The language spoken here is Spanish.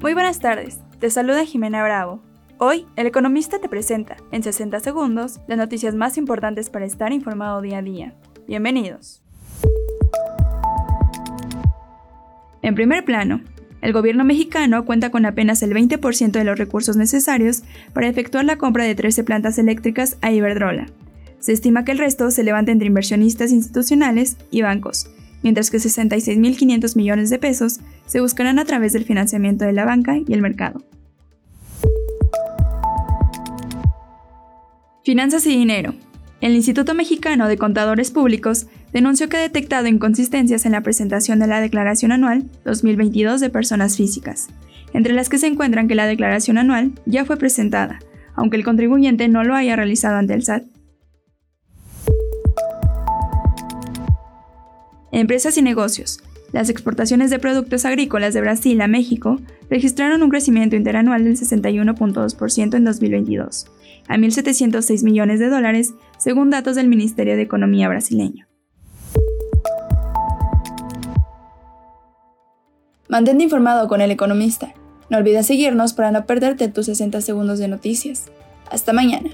Muy buenas tardes, te saluda Jimena Bravo. Hoy, el economista te presenta, en 60 segundos, las noticias más importantes para estar informado día a día. Bienvenidos. En primer plano, el gobierno mexicano cuenta con apenas el 20% de los recursos necesarios para efectuar la compra de 13 plantas eléctricas a Iberdrola. Se estima que el resto se levanta entre inversionistas institucionales y bancos, mientras que 66.500 millones de pesos se buscarán a través del financiamiento de la banca y el mercado. Finanzas y dinero. El Instituto Mexicano de Contadores Públicos denunció que ha detectado inconsistencias en la presentación de la Declaración Anual 2022 de Personas Físicas, entre las que se encuentran que la declaración anual ya fue presentada, aunque el contribuyente no lo haya realizado ante el SAT. Empresas y negocios. Las exportaciones de productos agrícolas de Brasil a México registraron un crecimiento interanual del 61.2% en 2022, a 1.706 millones de dólares, según datos del Ministerio de Economía brasileño. Mantente informado con el economista. No olvides seguirnos para no perderte tus 60 segundos de noticias. Hasta mañana.